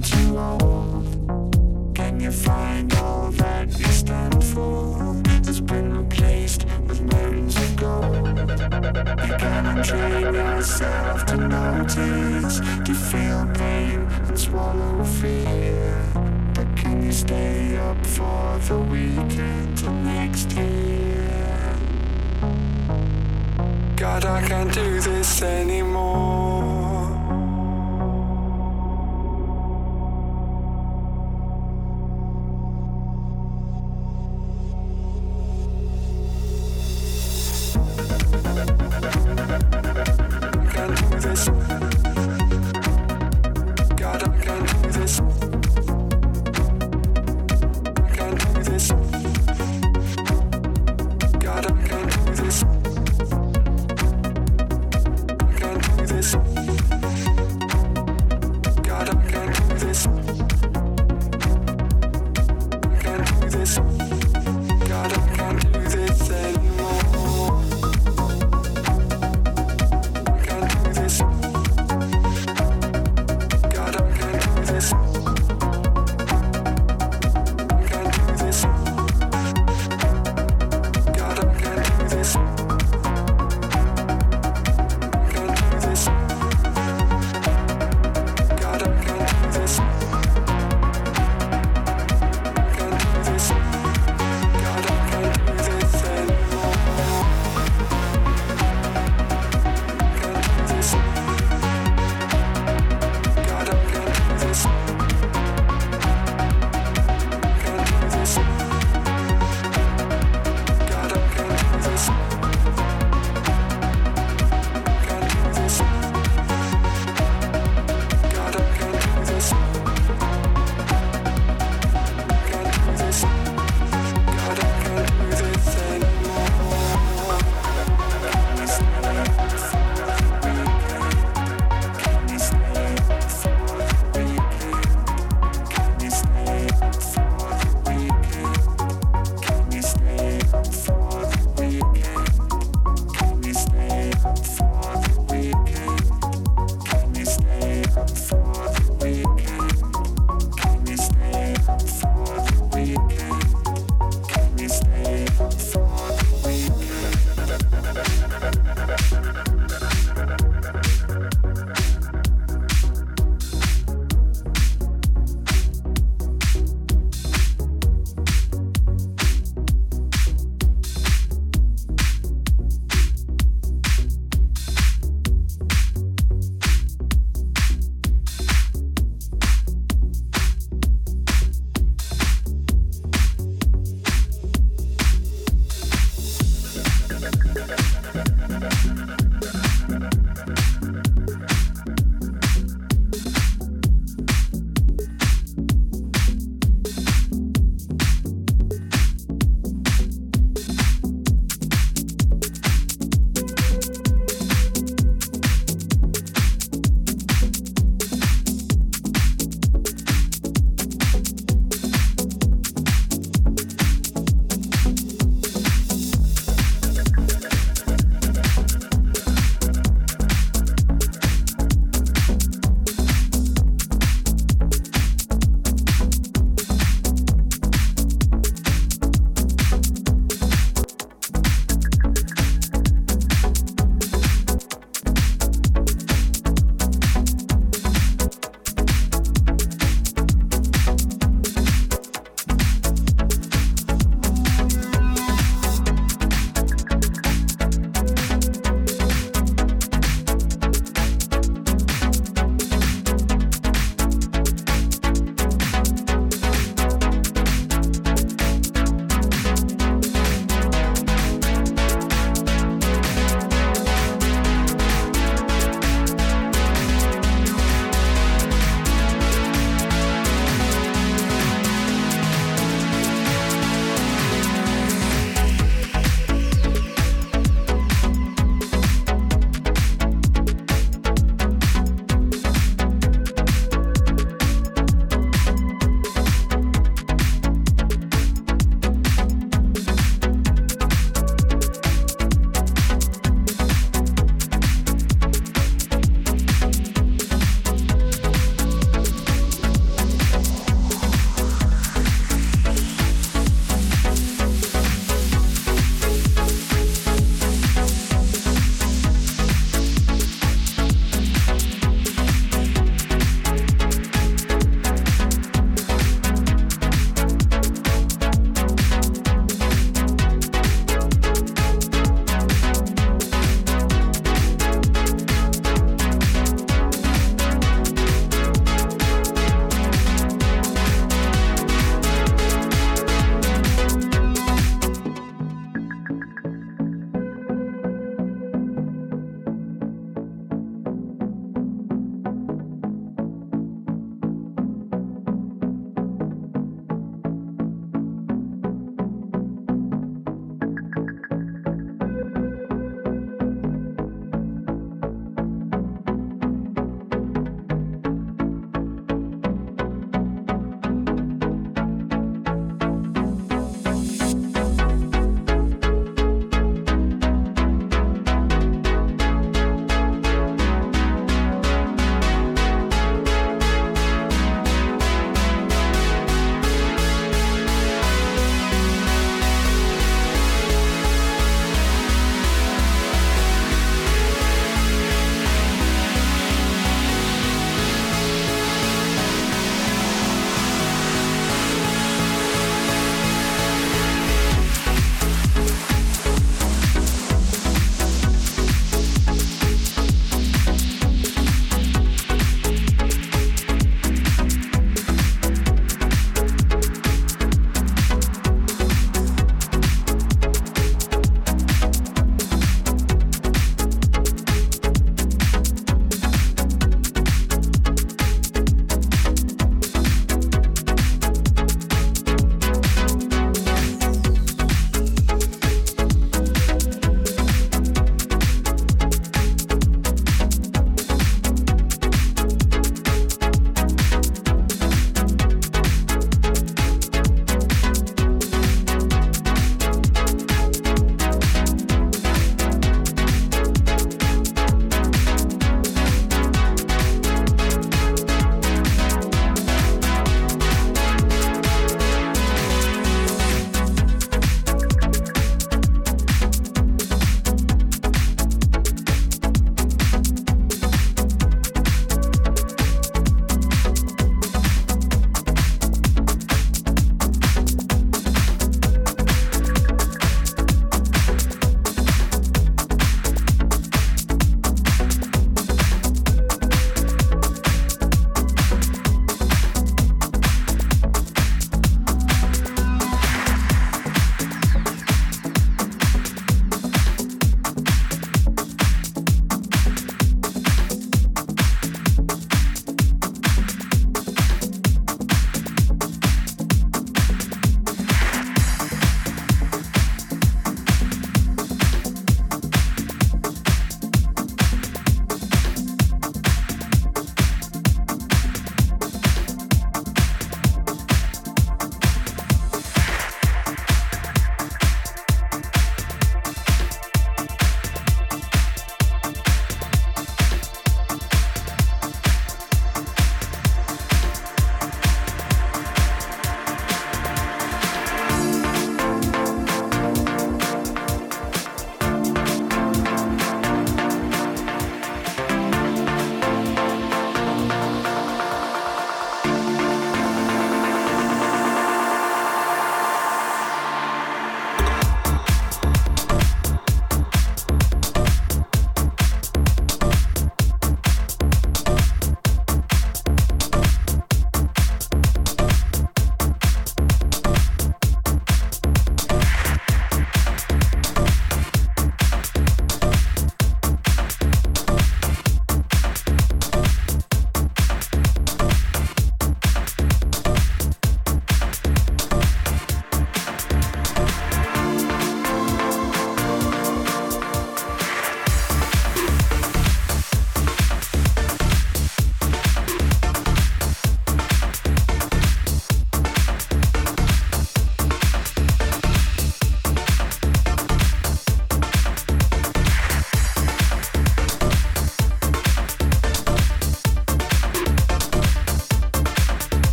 that old? Can you find all that you stand for? That's been replaced with mountains of gold. You cannot train yourself to notice, to feel pain and swallow fear. But can you stay up for the weekend till next year? God, I can't do this anymore.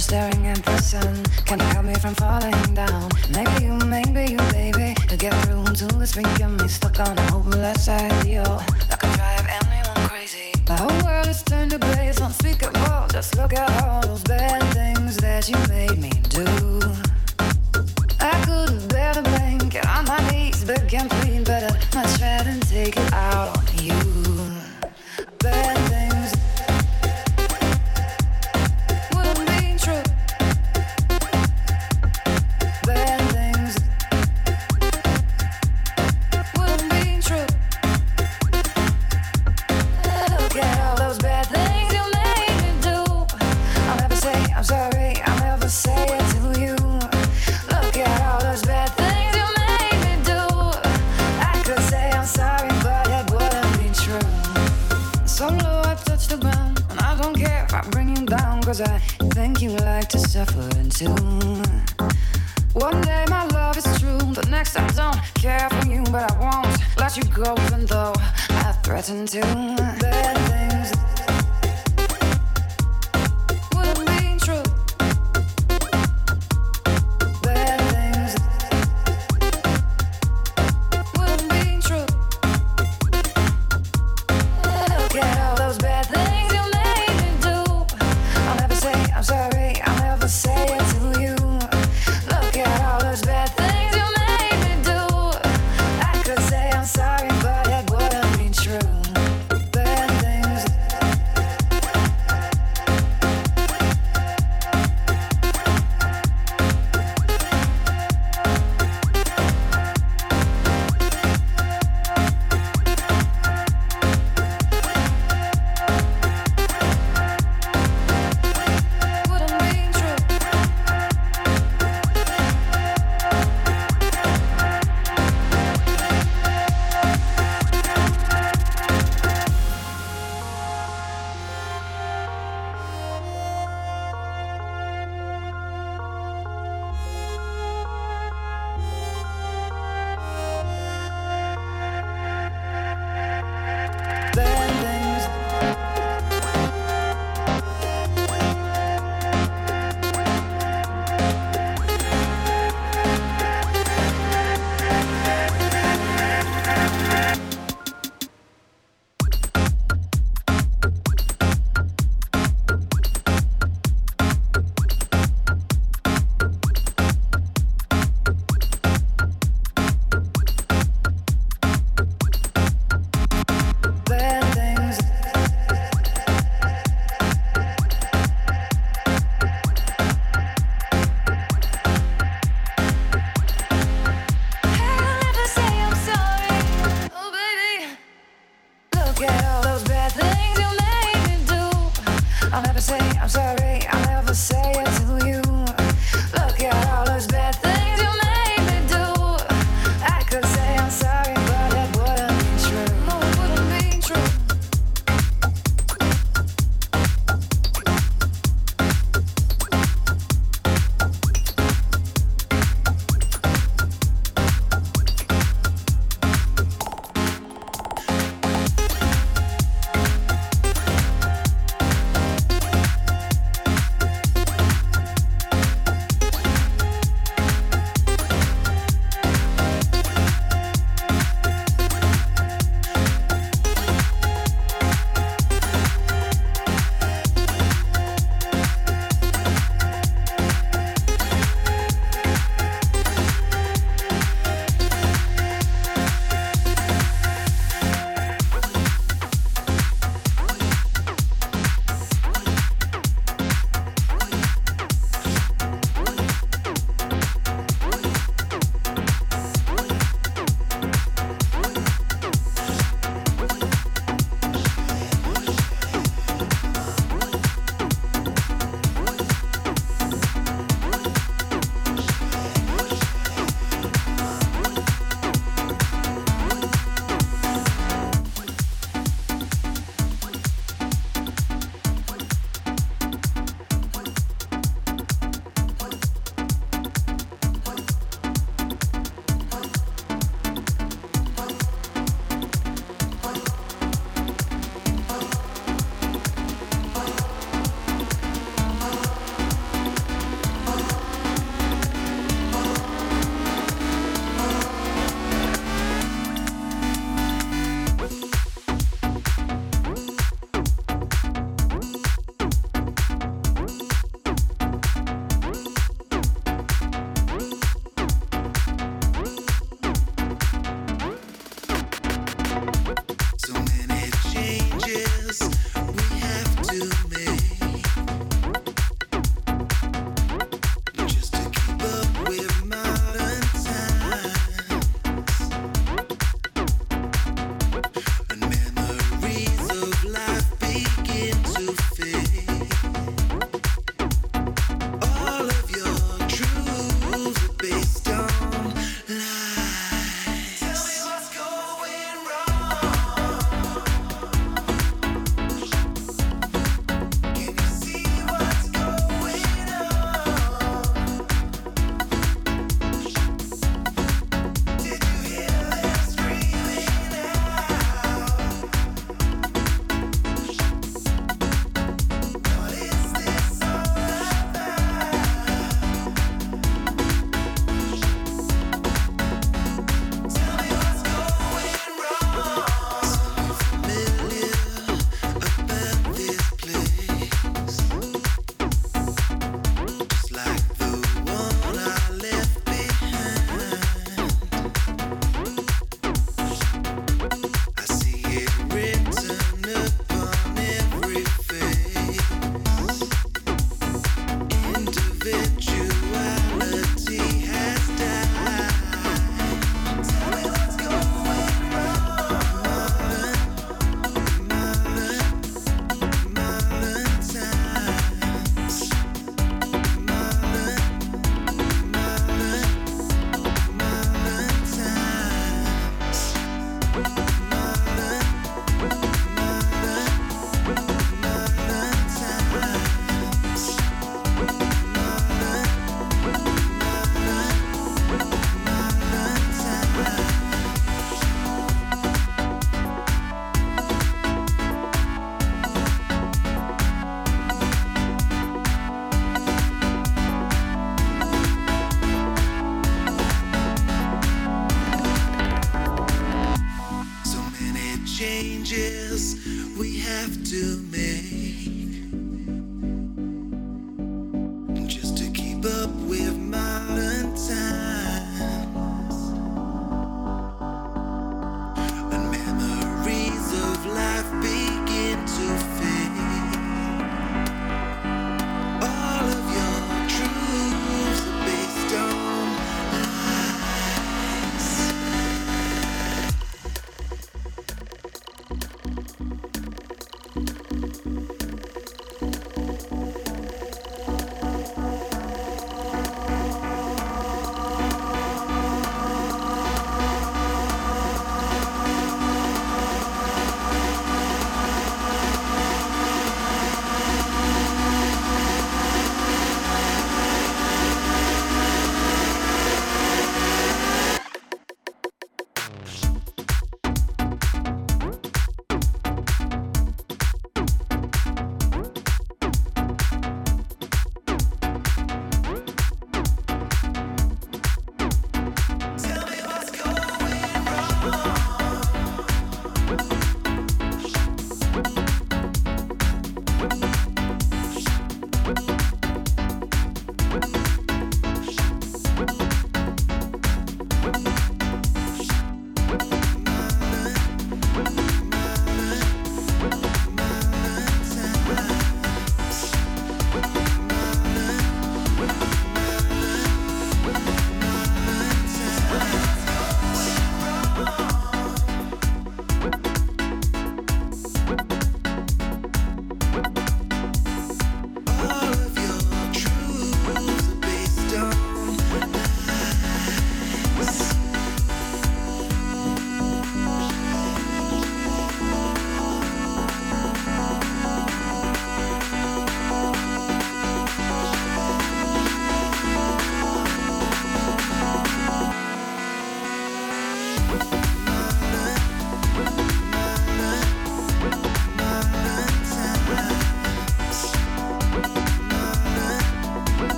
staring at the sun. Can you help me from falling?